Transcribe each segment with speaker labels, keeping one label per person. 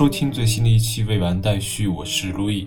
Speaker 1: 收听最新的一期未完待续，我是路易。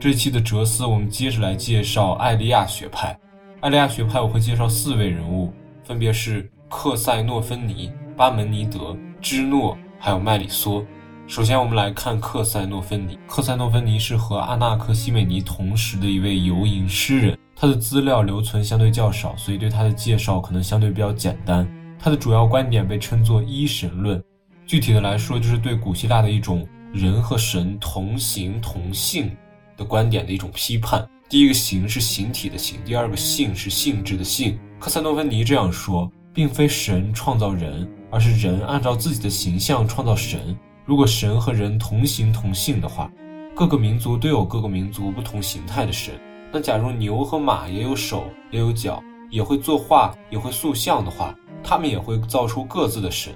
Speaker 1: 这期的哲思，我们接着来介绍艾利亚学派。艾利亚学派我会介绍四位人物，分别是克塞诺芬尼、巴门尼德、芝诺，还有麦里梭。首先，我们来看克塞诺芬尼。克塞诺芬尼是和阿纳克西美尼同时的一位游吟诗人，他的资料留存相对较少，所以对他的介绍可能相对比较简单。他的主要观点被称作一神论，具体的来说，就是对古希腊的一种人和神同形同性的观点的一种批判。第一个形是形体的形，第二个性是性质的性。克塞诺芬尼这样说，并非神创造人，而是人按照自己的形象创造神。如果神和人同形同性的话，各个民族都有各个民族不同形态的神。那假如牛和马也有手也有脚，也会作画也会塑像的话，他们也会造出各自的神。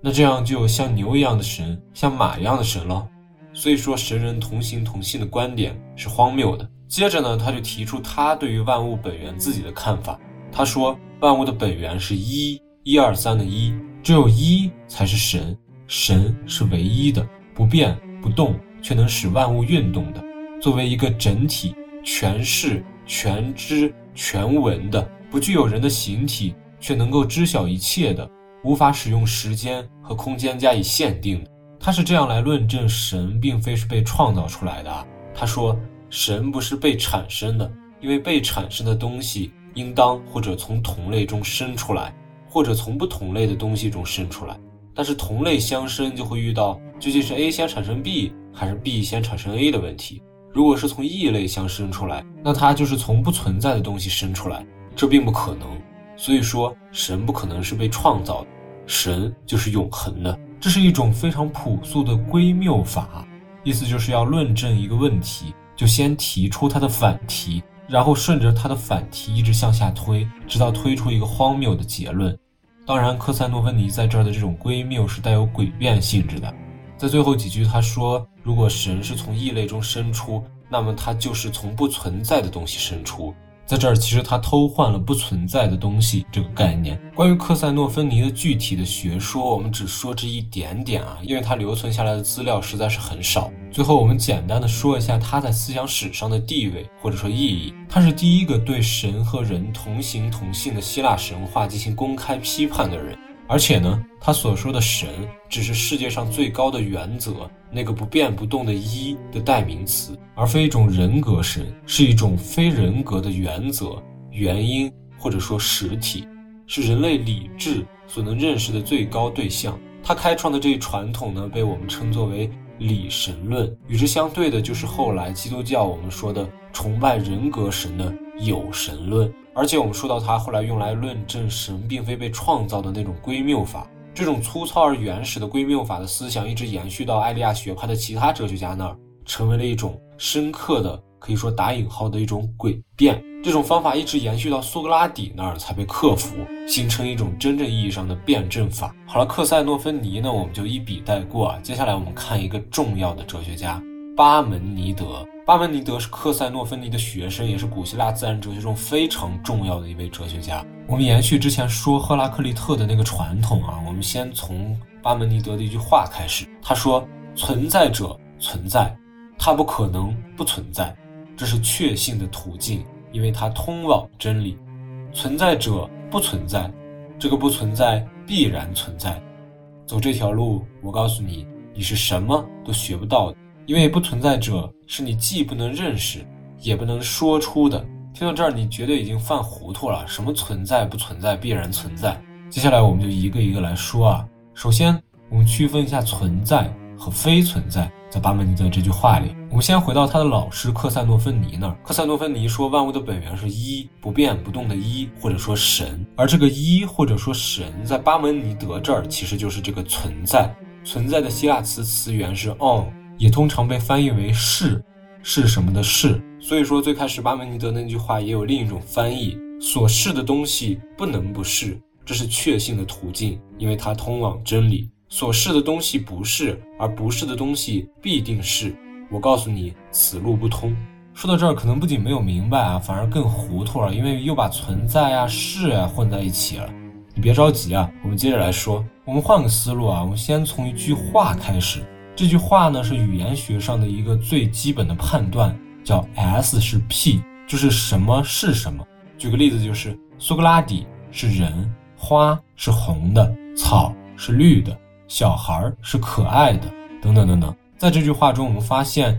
Speaker 1: 那这样就有像牛一样的神，像马一样的神了。所以说神人同形同性的观点是荒谬的。接着呢，他就提出他对于万物本源自己的看法。他说万物的本源是一，一二三的一，只有一才是神。神是唯一的，不变不动，却能使万物运动的。作为一个整体，全视、全知、全闻的，不具有人的形体，却能够知晓一切的，无法使用时间和空间加以限定。他是这样来论证神并非是被创造出来的。他说，神不是被产生的，因为被产生的东西应当或者从同类中生出来，或者从不同类的东西中生出来。但是同类相生就会遇到究竟是 A 先产生 B 还是 B 先产生 A 的问题。如果是从异类相生出来，那它就是从不存在的东西生出来，这并不可能。所以说，神不可能是被创造的，神就是永恒的。这是一种非常朴素的归谬法，意思就是要论证一个问题，就先提出它的反题，然后顺着它的反题一直向下推，直到推出一个荒谬的结论。当然，科塞诺芬尼在这儿的这种归谬是带有诡辩性质的。在最后几句，他说：“如果神是从异类中生出，那么他就是从不存在的东西生出。”在这儿，其实他偷换了“不存在的东西”这个概念。关于克塞诺芬尼的具体的学说，我们只说这一点点啊，因为他留存下来的资料实在是很少。最后，我们简单的说一下他在思想史上的地位或者说意义。他是第一个对神和人同形同性的希腊神话进行公开批判的人。而且呢，他所说的神只是世界上最高的原则，那个不变不动的一的代名词，而非一种人格神，是一种非人格的原则、原因或者说实体，是人类理智所能认识的最高对象。他开创的这一传统呢，被我们称作为理神论。与之相对的，就是后来基督教我们说的崇拜人格神的有神论。而且我们说到他后来用来论证神并非被创造的那种归谬法，这种粗糙而原始的归谬法的思想一直延续到艾利亚学派的其他哲学家那儿，成为了一种深刻的，可以说打引号的一种诡辩。这种方法一直延续到苏格拉底那儿才被克服，形成一种真正意义上的辩证法。好了，克塞诺芬尼呢，我们就一笔带过啊。接下来我们看一个重要的哲学家巴门尼德。巴门尼德是克塞诺芬尼的学生，也是古希腊自然哲学中非常重要的一位哲学家。我们延续之前说赫拉克利特的那个传统啊，我们先从巴门尼德的一句话开始。他说：“存在者存在，它不可能不存在，这是确信的途径，因为它通往真理。存在者不存在，这个不存在必然存在。走这条路，我告诉你，你是什么都学不到的。”因为不存在者是你既不能认识，也不能说出的。听到这儿，你绝对已经犯糊涂了。什么存在不存在，必然存在。接下来我们就一个一个来说啊。首先，我们区分一下存在和非存在。在巴门尼德这句话里，我们先回到他的老师克塞诺芬尼那儿。克塞诺芬尼说，万物的本源是一，不变不动的一，或者说神。而这个一或者说神，在巴门尼德这儿其实就是这个存在。存在的希腊词词源是 on。也通常被翻译为是，是什么的是。所以说，最开始巴门尼德那句话也有另一种翻译：所是的东西不能不是，这是确信的途径，因为它通往真理。所是的东西不是，而不是的东西必定是。我告诉你，此路不通。说到这儿，可能不仅没有明白啊，反而更糊涂了，因为又把存在啊、是啊混在一起了。你别着急啊，我们接着来说。我们换个思路啊，我们先从一句话开始。这句话呢是语言学上的一个最基本的判断，叫 S 是 P，就是什么是什么。举个例子，就是苏格拉底是人，花是红的，草是绿的，小孩是可爱的，等等等等。在这句话中，我们发现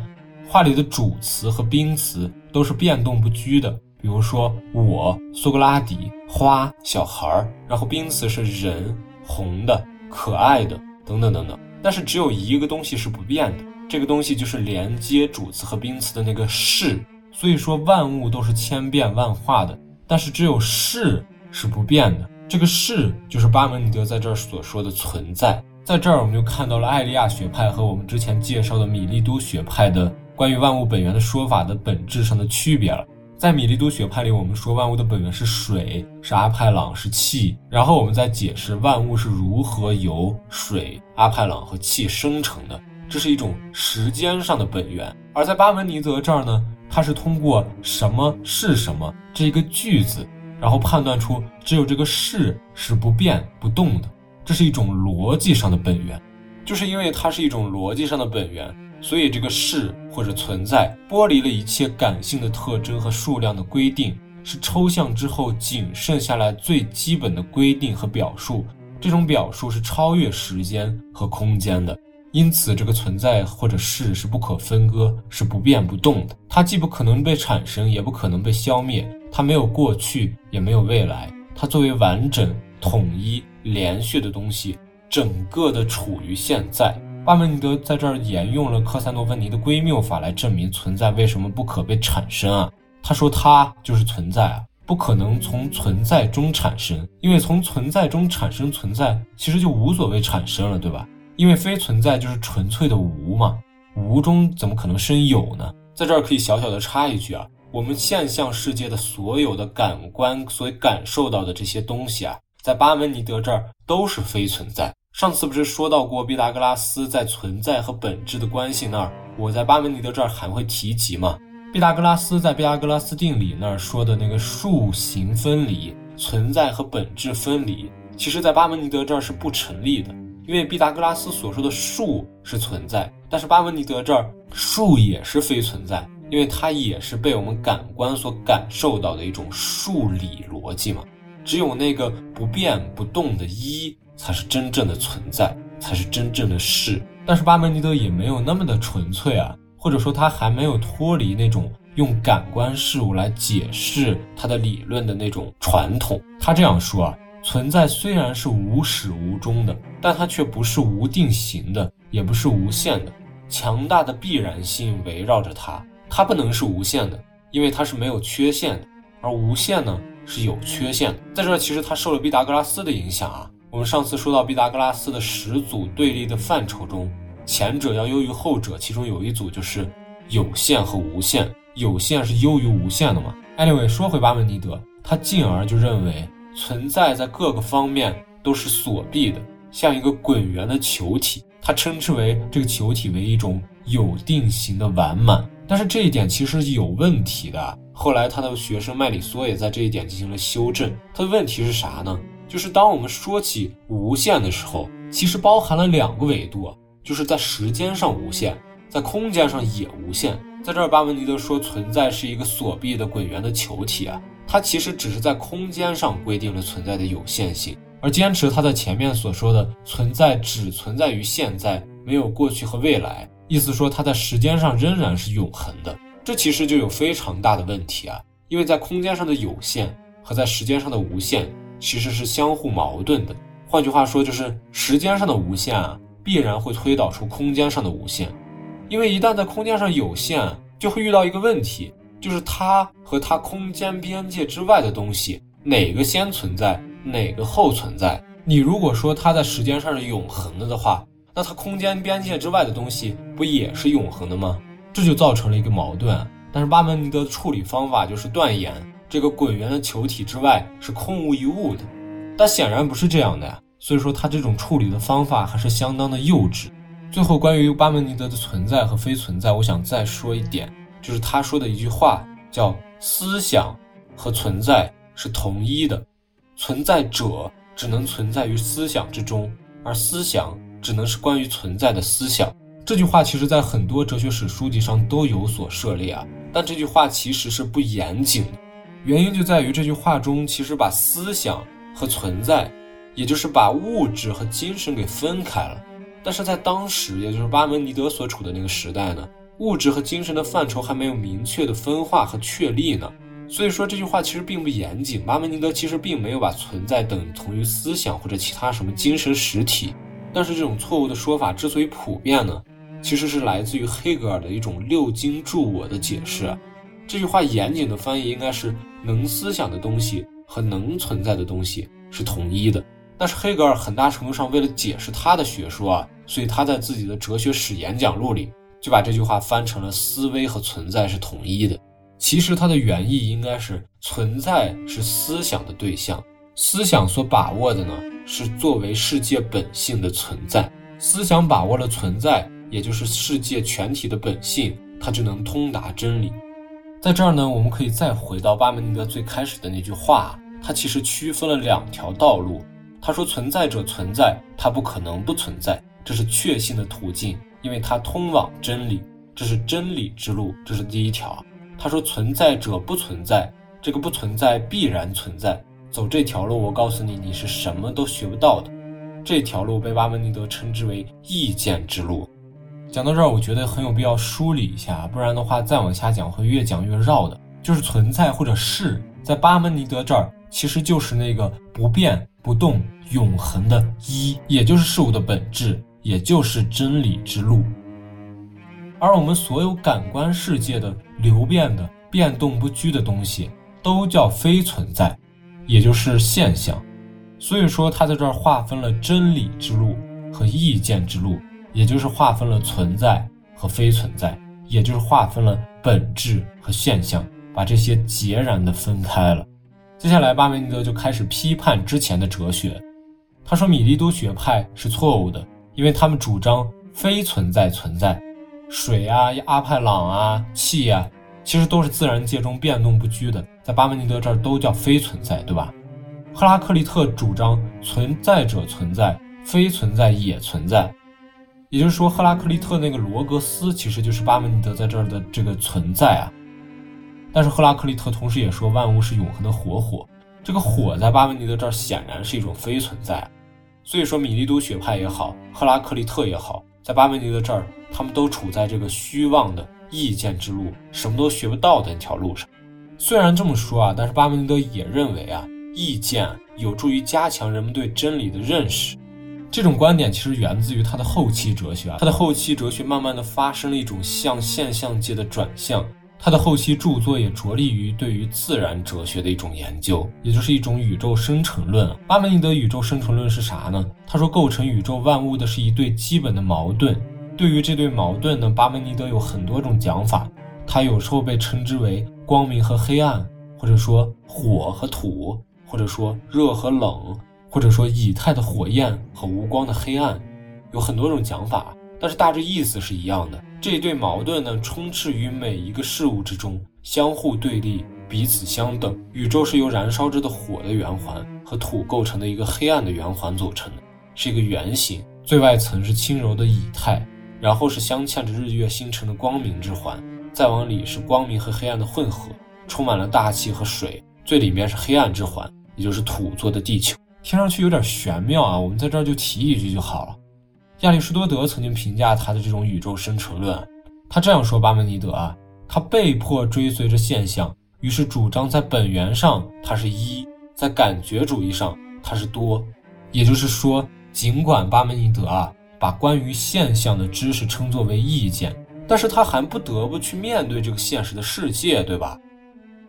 Speaker 1: 话里的主词和宾词都是变动不居的。比如说，我苏格拉底，花小孩儿，然后宾词是人，红的，可爱的，等等等等。但是只有一个东西是不变的，这个东西就是连接主词和宾词的那个是。所以说万物都是千变万化的，但是只有是是不变的。这个是就是巴门尼德在这儿所说的存在。在这儿我们就看到了艾利亚学派和我们之前介绍的米利都学派的关于万物本源的说法的本质上的区别了。在米利都学派里，我们说万物的本源是水，是阿派朗，是气。然后我们再解释万物是如何由水、阿派朗和气生成的，这是一种时间上的本源。而在巴门尼德这儿呢，它是通过什么是什么这一个句子，然后判断出只有这个是是不变不动的，这是一种逻辑上的本源。就是因为它是一种逻辑上的本源。所以，这个是或者存在剥离了一切感性的特征和数量的规定，是抽象之后仅剩下来最基本的规定和表述。这种表述是超越时间和空间的，因此，这个存在或者是是不可分割，是不变不动的。它既不可能被产生，也不可能被消灭。它没有过去，也没有未来。它作为完整、统一、连续的东西，整个的处于现在。巴门尼德在这儿沿用了克塞诺芬尼的归谬法来证明存在为什么不可被产生啊？他说它就是存在啊，不可能从存在中产生，因为从存在中产生存在其实就无所谓产生了，对吧？因为非存在就是纯粹的无嘛，无中怎么可能生有呢？在这儿可以小小的插一句啊，我们现象世界的所有的感官所感受到的这些东西啊，在巴门尼德这儿都是非存在。上次不是说到过毕达哥拉斯在存在和本质的关系那儿，我在巴门尼德这儿还会提及吗？毕达哥拉斯在毕达哥拉斯定理那儿说的那个数形分离，存在和本质分离，其实在巴门尼德这儿是不成立的，因为毕达哥拉斯所说的数是存在，但是巴门尼德这儿数也是非存在，因为它也是被我们感官所感受到的一种数理逻辑嘛，只有那个不变不动的一。才是真正的存在，才是真正的事。但是巴门尼德也没有那么的纯粹啊，或者说他还没有脱离那种用感官事物来解释他的理论的那种传统。他这样说啊，存在虽然是无始无终的，但它却不是无定型的，也不是无限的。强大的必然性围绕着它，它不能是无限的，因为它是没有缺陷的，而无限呢是有缺陷的。在这其实他受了毕达哥拉斯的影响啊。我们上次说到毕达哥拉斯的十组对立的范畴中，前者要优于后者，其中有一组就是有限和无限，有限是优于无限的嘛。Anyway，说回巴门尼德，他进而就认为存在在各个方面都是锁闭的，像一个滚圆的球体，他称之为这个球体为一种有定型的完满。但是这一点其实是有问题的。后来他的学生麦里梭也在这一点进行了修正。他的问题是啥呢？就是当我们说起无限的时候，其实包含了两个维度，就是在时间上无限，在空间上也无限。在这儿，巴门尼德说存在是一个锁闭的滚圆的球体啊，它其实只是在空间上规定了存在的有限性，而坚持他在前面所说的存在只存在于现在，没有过去和未来，意思说它在时间上仍然是永恒的。这其实就有非常大的问题啊，因为在空间上的有限和在时间上的无限。其实是相互矛盾的。换句话说，就是时间上的无限啊，必然会推导出空间上的无限。因为一旦在空间上有限，就会遇到一个问题，就是它和它空间边界之外的东西，哪个先存在，哪个后存在。你如果说它在时间上是永恒的的话，那它空间边界之外的东西不也是永恒的吗？这就造成了一个矛盾。但是巴门尼德的处理方法就是断言。这个滚圆的球体之外是空无一物的，但显然不是这样的呀。所以说他这种处理的方法还是相当的幼稚。最后，关于巴门尼德的存在和非存在，我想再说一点，就是他说的一句话，叫“思想和存在是同一的，存在者只能存在于思想之中，而思想只能是关于存在的思想。”这句话其实在很多哲学史书籍上都有所涉猎啊，但这句话其实是不严谨的，原因就在于这句话中其实把思想和存在，也就是把物质和精神给分开了。但是在当时，也就是巴门尼德所处的那个时代呢，物质和精神的范畴还没有明确的分化和确立呢。所以说这句话其实并不严谨，巴门尼德其实并没有把存在等同于思想或者其他什么精神实体。但是这种错误的说法之所以普遍呢，其实是来自于黑格尔的一种六经助我的解释。这句话严谨的翻译应该是能思想的东西和能存在的东西是统一的。但是黑格尔很大程度上为了解释他的学说啊，所以他在自己的哲学史演讲录里就把这句话翻成了思维和存在是统一的。其实它的原意应该是存在是思想的对象，思想所把握的呢是作为世界本性的存在，思想把握了存在，也就是世界全体的本性，它就能通达真理。在这儿呢，我们可以再回到巴门尼德最开始的那句话，他其实区分了两条道路。他说存在者存在，他不可能不存在，这是确信的途径，因为它通往真理，这是真理之路，这是第一条。他说：“存在者不存在，这个不存在必然存在。走这条路，我告诉你，你是什么都学不到的。这条路被巴门尼德称之为意见之路。”讲到这儿，我觉得很有必要梳理一下，不然的话再往下讲会越讲越绕的。就是存在或者是在巴门尼德这儿，其实就是那个不变不动、永恒的一，也就是事物的本质，也就是真理之路。而我们所有感官世界的流变的、变动不居的东西，都叫非存在，也就是现象。所以说，他在这儿划分了真理之路和意见之路，也就是划分了存在和非存在，也就是划分了本质和现象，把这些截然的分开了。接下来，巴门尼德就开始批判之前的哲学。他说，米利都学派是错误的，因为他们主张非存在存在。水啊，阿派朗啊，气啊，其实都是自然界中变动不居的，在巴门尼德这儿都叫非存在，对吧？赫拉克利特主张存在者存在，非存在也存在，也就是说，赫拉克利特那个罗格斯其实就是巴门尼德在这儿的这个存在啊。但是赫拉克利特同时也说万物是永恒的活火，这个火在巴门尼德这儿显然是一种非存在，所以说米利都学派也好，赫拉克利特也好。在巴门尼德这儿，他们都处在这个虚妄的意见之路，什么都学不到的那条路上。虽然这么说啊，但是巴门尼德也认为啊，意见有助于加强人们对真理的认识。这种观点其实源自于他的后期哲学啊，他的后期哲学慢慢的发生了一种向现象界的转向。他的后期著作也着力于对于自然哲学的一种研究，也就是一种宇宙生成论。巴门尼德宇宙生成论是啥呢？他说，构成宇宙万物的是一对基本的矛盾。对于这对矛盾呢，巴门尼德有很多种讲法。他有时候被称之为光明和黑暗，或者说火和土，或者说热和冷，或者说以太的火焰和无光的黑暗，有很多种讲法。但是大致意思是一样的。这一对矛盾呢，充斥于每一个事物之中，相互对立，彼此相等。宇宙是由燃烧着的火的圆环和土构成的一个黑暗的圆环组成的，是一个圆形。最外层是轻柔的以太，然后是镶嵌着日月星辰的光明之环，再往里是光明和黑暗的混合，充满了大气和水。最里面是黑暗之环，也就是土做的地球。听上去有点玄妙啊，我们在这儿就提一句就好了。亚里士多德曾经评价他的这种宇宙生成论，他这样说：巴门尼德啊，他被迫追随着现象，于是主张在本源上它是一，在感觉主义上它是多。也就是说，尽管巴门尼德啊把关于现象的知识称作为意见，但是他还不得不去面对这个现实的世界，对吧？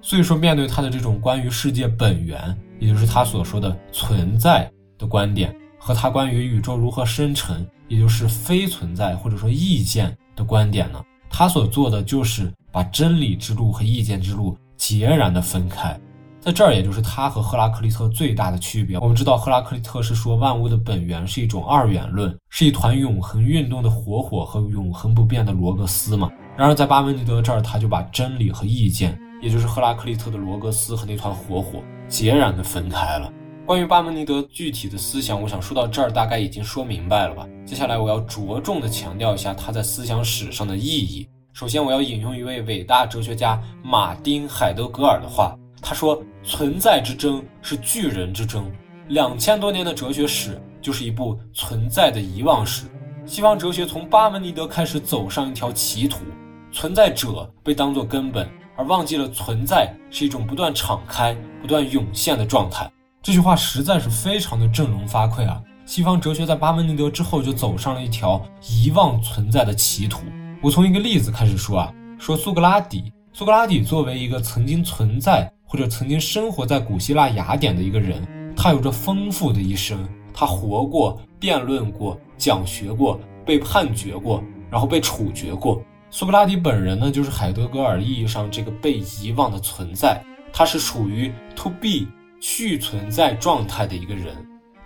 Speaker 1: 所以说，面对他的这种关于世界本源，也就是他所说的存在的观点，和他关于宇宙如何生成。也就是非存在或者说意见的观点呢，他所做的就是把真理之路和意见之路截然的分开，在这儿也就是他和赫拉克利特最大的区别。我们知道赫拉克利特是说万物的本源是一种二元论，是一团永恒运动的活火和永恒不变的罗格斯嘛。然而在巴门尼德这儿，他就把真理和意见，也就是赫拉克利特的罗格斯和那团活火截然的分开了。关于巴门尼德具体的思想，我想说到这儿，大概已经说明白了吧？接下来我要着重的强调一下他在思想史上的意义。首先，我要引用一位伟大哲学家马丁·海德格尔的话，他说：“存在之争是巨人之争。”两千多年的哲学史就是一部存在的遗忘史。西方哲学从巴门尼德开始走上一条歧途，存在者被当作根本，而忘记了存在是一种不断敞开、不断涌现的状态。这句话实在是非常的振聋发聩啊！西方哲学在巴门尼德之后就走上了一条遗忘存在的歧途。我从一个例子开始说啊，说苏格拉底。苏格拉底作为一个曾经存在或者曾经生活在古希腊雅典的一个人，他有着丰富的一生，他活过、辩论过、讲学过、被判决过，然后被处决过。苏格拉底本人呢，就是海德格尔意义上这个被遗忘的存在，他是属于 to be。去存在状态的一个人，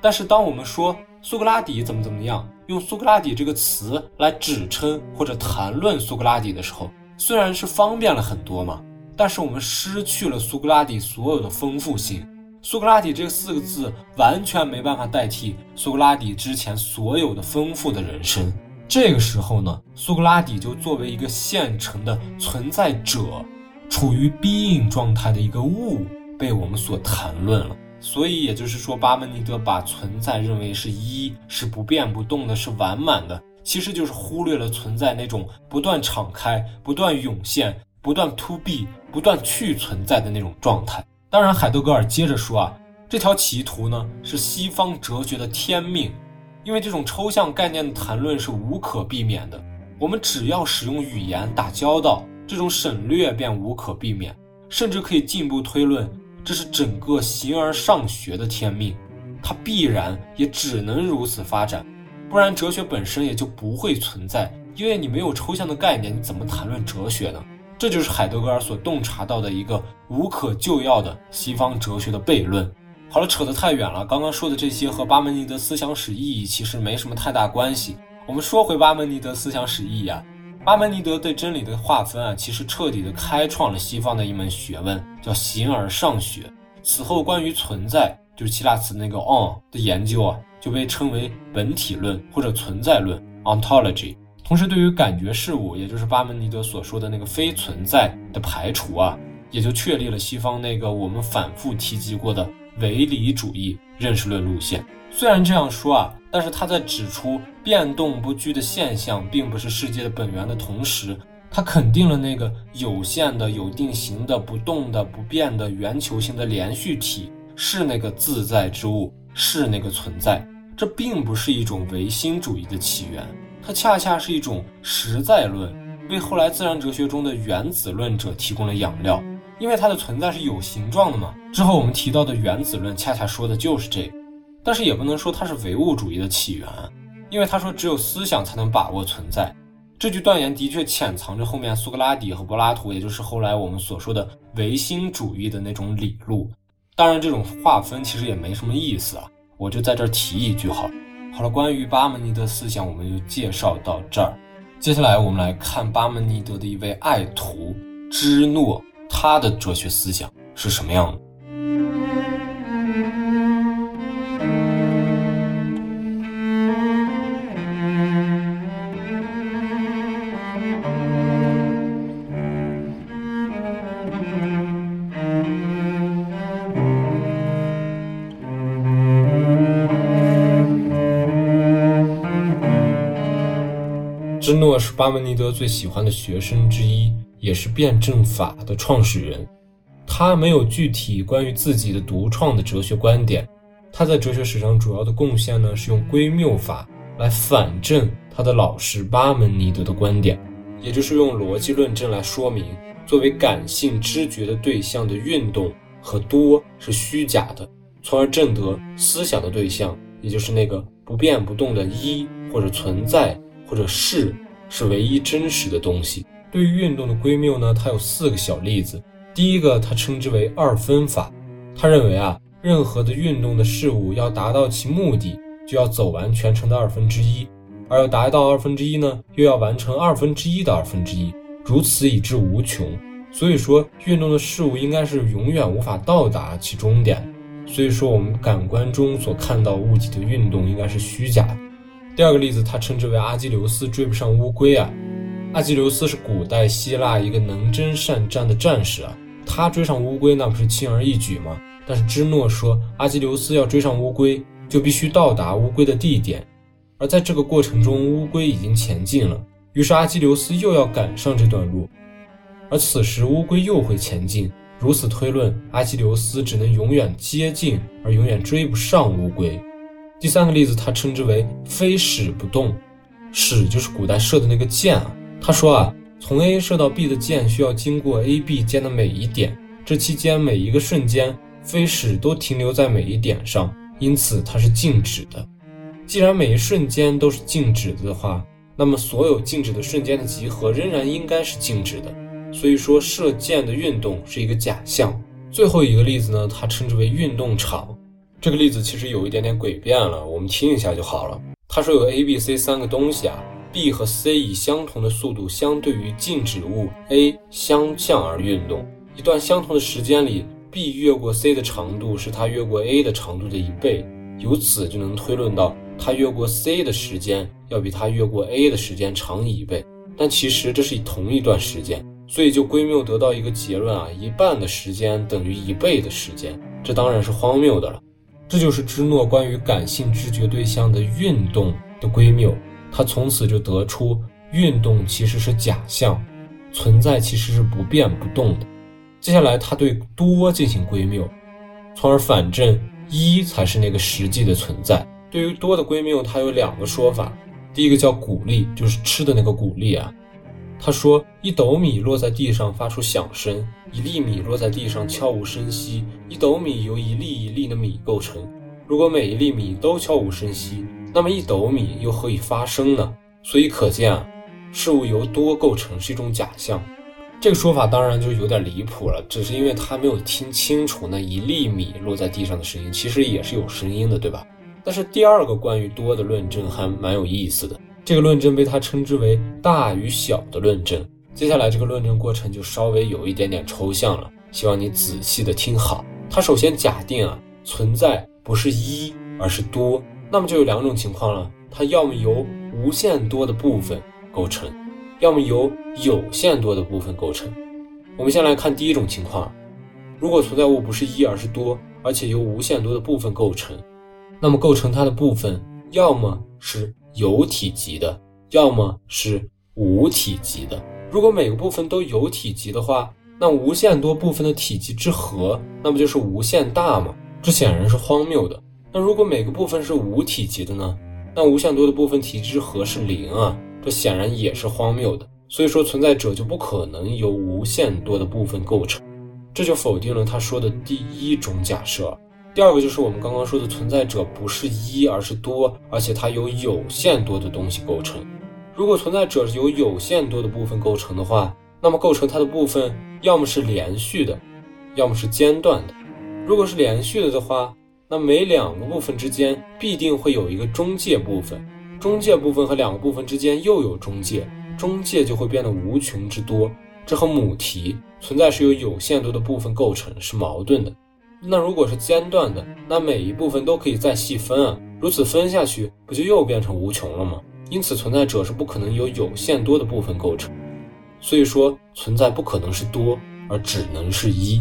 Speaker 1: 但是当我们说苏格拉底怎么怎么样，用苏格拉底这个词来指称或者谈论苏格拉底的时候，虽然是方便了很多嘛，但是我们失去了苏格拉底所有的丰富性。苏格拉底这四个字完全没办法代替苏格拉底之前所有的丰富的人生。这个时候呢，苏格拉底就作为一个现成的存在者，处于 being 状态的一个物。被我们所谈论了，所以也就是说，巴门尼德把存在认为是一，是不变不动的，是完满的，其实就是忽略了存在那种不断敞开、不断涌现、不断 to be、不断去存在的那种状态。当然，海德格尔接着说啊，这条歧途呢是西方哲学的天命，因为这种抽象概念的谈论是无可避免的，我们只要使用语言打交道，这种省略便无可避免，甚至可以进一步推论。这是整个形而上学的天命，它必然也只能如此发展，不然哲学本身也就不会存在。因为你没有抽象的概念，你怎么谈论哲学呢？这就是海德格尔所洞察到的一个无可救药的西方哲学的悖论。好了，扯得太远了。刚刚说的这些和巴门尼德思想史意义其实没什么太大关系。我们说回巴门尼德思想史意义啊。巴门尼德对真理的划分啊，其实彻底的开创了西方的一门学问，叫形而上学。此后，关于存在，就是希腊词那个 on 的研究啊，就被称为本体论或者存在论 ontology。同时，对于感觉事物，也就是巴门尼德所说的那个非存在的排除啊，也就确立了西方那个我们反复提及过的唯理主义认识论路线。虽然这样说啊，但是他在指出变动不居的现象并不是世界的本源的同时，他肯定了那个有限的、有定型的、不动的、不变的圆球形的连续体是那个自在之物，是那个存在。这并不是一种唯心主义的起源，它恰恰是一种实在论，为后来自然哲学中的原子论者提供了养料。因为它的存在是有形状的嘛。之后我们提到的原子论恰恰说的就是这个。但是也不能说它是唯物主义的起源，因为他说只有思想才能把握存在。这句断言的确潜藏着后面苏格拉底和柏拉图，也就是后来我们所说的唯心主义的那种理路。当然，这种划分其实也没什么意思啊，我就在这儿提一句好。好了，关于巴门尼德思想，我们就介绍到这儿。接下来我们来看巴门尼德的一位爱徒芝诺，他的哲学思想是什么样的。芝诺是巴门尼德最喜欢的学生之一，也是辩证法的创始人。他没有具体关于自己的独创的哲学观点。他在哲学史上主要的贡献呢，是用归谬法来反证他的老师巴门尼德的观点，也就是用逻辑论证来说明，作为感性知觉的对象的运动和多是虚假的，从而证得思想的对象，也就是那个不变不动的一或者存在。或者是是唯一真实的东西。对于运动的归谬呢，它有四个小例子。第一个，他称之为二分法。他认为啊，任何的运动的事物要达到其目的，就要走完全程的二分之一，而要达到二分之一呢，又要完成二分之一的二分之一，如此以至无穷。所以说，运动的事物应该是永远无法到达其终点。所以说我们感官中所看到物体的运动应该是虚假的。第二个例子，他称之为阿基琉斯追不上乌龟啊。阿基琉斯是古代希腊一个能征善战的战士啊，他追上乌龟那不是轻而易举吗？但是芝诺说，阿基琉斯要追上乌龟，就必须到达乌龟的地点，而在这个过程中，乌龟已经前进了，于是阿基琉斯又要赶上这段路，而此时乌龟又会前进。如此推论，阿基琉斯只能永远接近，而永远追不上乌龟。第三个例子，他称之为非矢不动，矢就是古代射的那个箭啊。他说啊，从 A 射到 B 的箭需要经过 A、B 间的每一点，这期间每一个瞬间，飞矢都停留在每一点上，因此它是静止的。既然每一瞬间都是静止的话，那么所有静止的瞬间的集合仍然应该是静止的。所以说，射箭的运动是一个假象。最后一个例子呢，它称之为运动场。这个例子其实有一点点诡辩了，我们听一下就好了。他说有 A、B、C 三个东西啊，B 和 C 以相同的速度相对于静止物 A 相向而运动。一段相同的时间里，B 越过 C 的长度是它越过 A 的长度的一倍，由此就能推论到它越过 C 的时间要比它越过 A 的时间长一倍。但其实这是同一段时间。所以就归谬得到一个结论啊，一半的时间等于一倍的时间，这当然是荒谬的了。这就是芝诺关于感性知觉对象的运动的归谬，他从此就得出运动其实是假象，存在其实是不变不动的。接下来他对多进行归谬，从而反证一才是那个实际的存在。对于多的归谬，他有两个说法，第一个叫鼓励，就是吃的那个鼓励啊。他说：“一斗米落在地上发出响声，一粒米落在地上悄无声息。一斗米由一粒一粒的米构成。如果每一粒米都悄无声息，那么一斗米又何以发声呢？所以可见啊，事物由多构成是一种假象。这个说法当然就有点离谱了，只是因为他没有听清楚那一粒米落在地上的声音，其实也是有声音的，对吧？但是第二个关于多的论证还蛮有意思的。”这个论证被他称之为大与小的论证。接下来这个论证过程就稍微有一点点抽象了，希望你仔细的听好。他首先假定啊，存在不是一，而是多，那么就有两种情况了，它要么由无限多的部分构成，要么由有限多的部分构成。我们先来看第一种情况，如果存在物不是一，而是多，而且由无限多的部分构成，那么构成它的部分要么是。有体积的，要么是无体积的。如果每个部分都有体积的话，那无限多部分的体积之和，那不就是无限大吗？这显然是荒谬的。那如果每个部分是无体积的呢？那无限多的部分体积之和是零啊，这显然也是荒谬的。所以说，存在者就不可能由无限多的部分构成，这就否定了他说的第一种假设。第二个就是我们刚刚说的存在者不是一，而是多，而且它由有限多的东西构成。如果存在者由有限多的部分构成的话，那么构成它的部分要么是连续的，要么是间断的。如果是连续的的话，那每两个部分之间必定会有一个中介部分，中介部分和两个部分之间又有中介，中介就会变得无穷之多。这和母题存在是由有限多的部分构成是矛盾的。那如果是间断的，那每一部分都可以再细分啊，如此分下去，不就又变成无穷了吗？因此，存在者是不可能由有限多的部分构成，所以说存在不可能是多，而只能是一。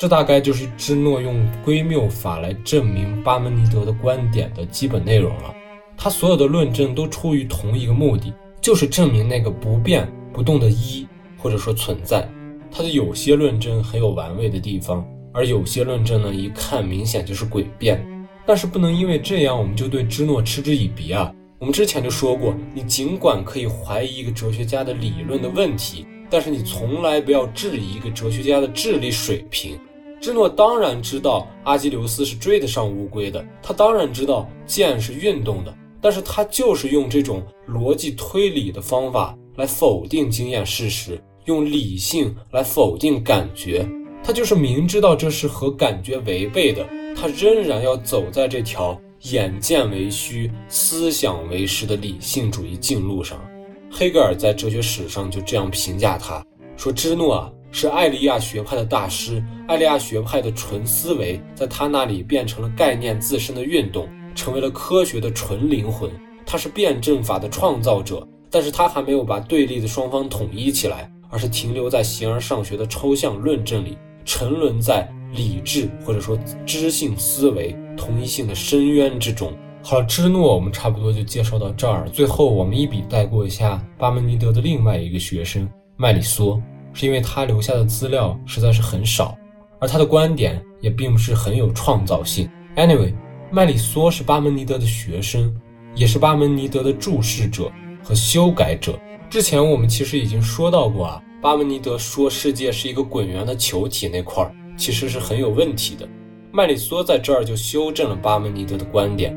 Speaker 1: 这大概就是芝诺用归谬法来证明巴门尼德的观点的基本内容了。他所有的论证都出于同一个目的，就是证明那个不变不动的一，或者说存在。他的有些论证很有玩味的地方。而有些论证呢，一看明显就是诡辩，但是不能因为这样我们就对芝诺嗤之以鼻啊。我们之前就说过，你尽管可以怀疑一个哲学家的理论的问题，但是你从来不要质疑一个哲学家的智力水平。芝诺当然知道阿基琉斯是追得上乌龟的，他当然知道剑是运动的，但是他就是用这种逻辑推理的方法来否定经验事实，用理性来否定感觉。他就是明知道这是和感觉违背的，他仍然要走在这条眼见为虚、思想为实的理性主义径路上。黑格尔在哲学史上就这样评价他：说芝诺啊，是艾利亚学派的大师。艾利亚学派的纯思维在他那里变成了概念自身的运动，成为了科学的纯灵魂。他是辩证法的创造者，但是他还没有把对立的双方统一起来，而是停留在形而上学的抽象论证里，沉沦在理智或者说知性思维同一性的深渊之中。好了，芝诺，我们差不多就介绍到这儿。最后，我们一笔带过一下巴门尼德的另外一个学生麦里梭，是因为他留下的资料实在是很少，而他的观点也并不是很有创造性。Anyway，麦里梭是巴门尼德的学生，也是巴门尼德的注释者和修改者。之前我们其实已经说到过啊，巴门尼德说世界是一个滚圆的球体那块儿，其实是很有问题的。麦里梭在这儿就修正了巴门尼德的观点。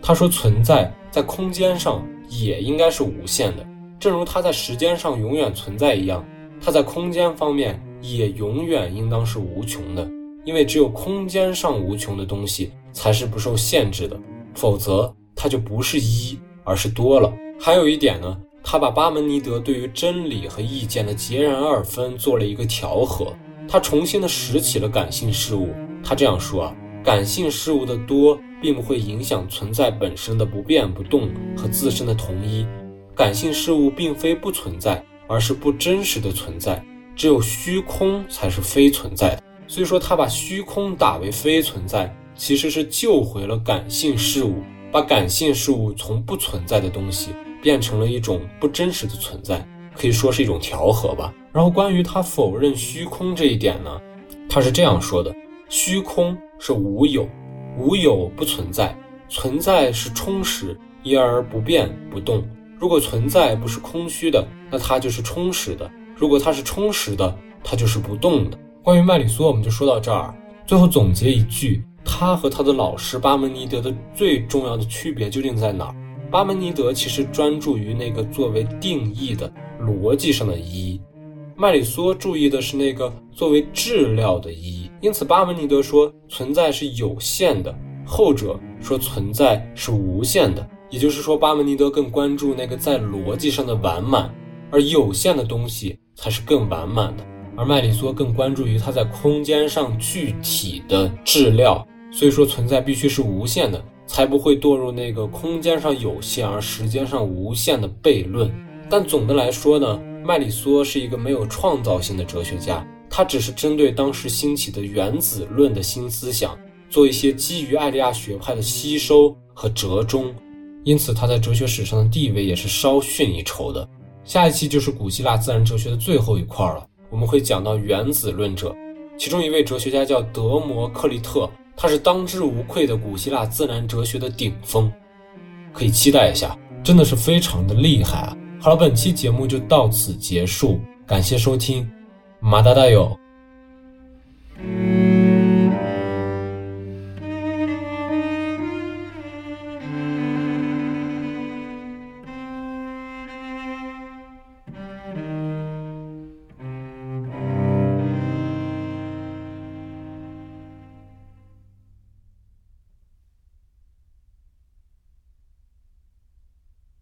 Speaker 1: 他说，存在在空间上也应该是无限的，正如它在时间上永远存在一样，它在空间方面也永远应当是无穷的。因为只有空间上无穷的东西才是不受限制的，否则它就不是一，而是多了。还有一点呢，他把巴门尼德对于真理和意见的截然二分做了一个调和，他重新的拾起了感性事物。他这样说啊，感性事物的多。并不会影响存在本身的不变不动和自身的同一。感性事物并非不存在，而是不真实的存在。只有虚空才是非存在的。所以说，他把虚空打为非存在，其实是救回了感性事物，把感性事物从不存在的东西变成了一种不真实的存在，可以说是一种调和吧。然后关于他否认虚空这一点呢，他是这样说的：虚空是无有。无有不存在，存在是充实，因而不变不动。如果存在不是空虚的，那它就是充实的；如果它是充实的，它就是不动的。关于麦里梭，我们就说到这儿。最后总结一句，他和他的老师巴门尼德的最重要的区别究竟在哪儿？巴门尼德其实专注于那个作为定义的逻辑上的一，麦里梭注意的是那个作为质料的一。因此，巴门尼德说存在是有限的，后者说存在是无限的。也就是说，巴门尼德更关注那个在逻辑上的完满，而有限的东西才是更完满的。而麦里梭更关注于它在空间上具体的质料。所以说，存在必须是无限的，才不会堕入那个空间上有限而时间上无限的悖论。但总的来说呢，麦里梭是一个没有创造性的哲学家。他只是针对当时兴起的原子论的新思想，做一些基于艾利亚学派的吸收和折中，因此他在哲学史上的地位也是稍逊一筹的。下一期就是古希腊自然哲学的最后一块了，我们会讲到原子论者，其中一位哲学家叫德摩克利特，他是当之无愧的古希腊自然哲学的顶峰，可以期待一下，真的是非常的厉害啊！好了，本期节目就到此结束，感谢收听。马达大友。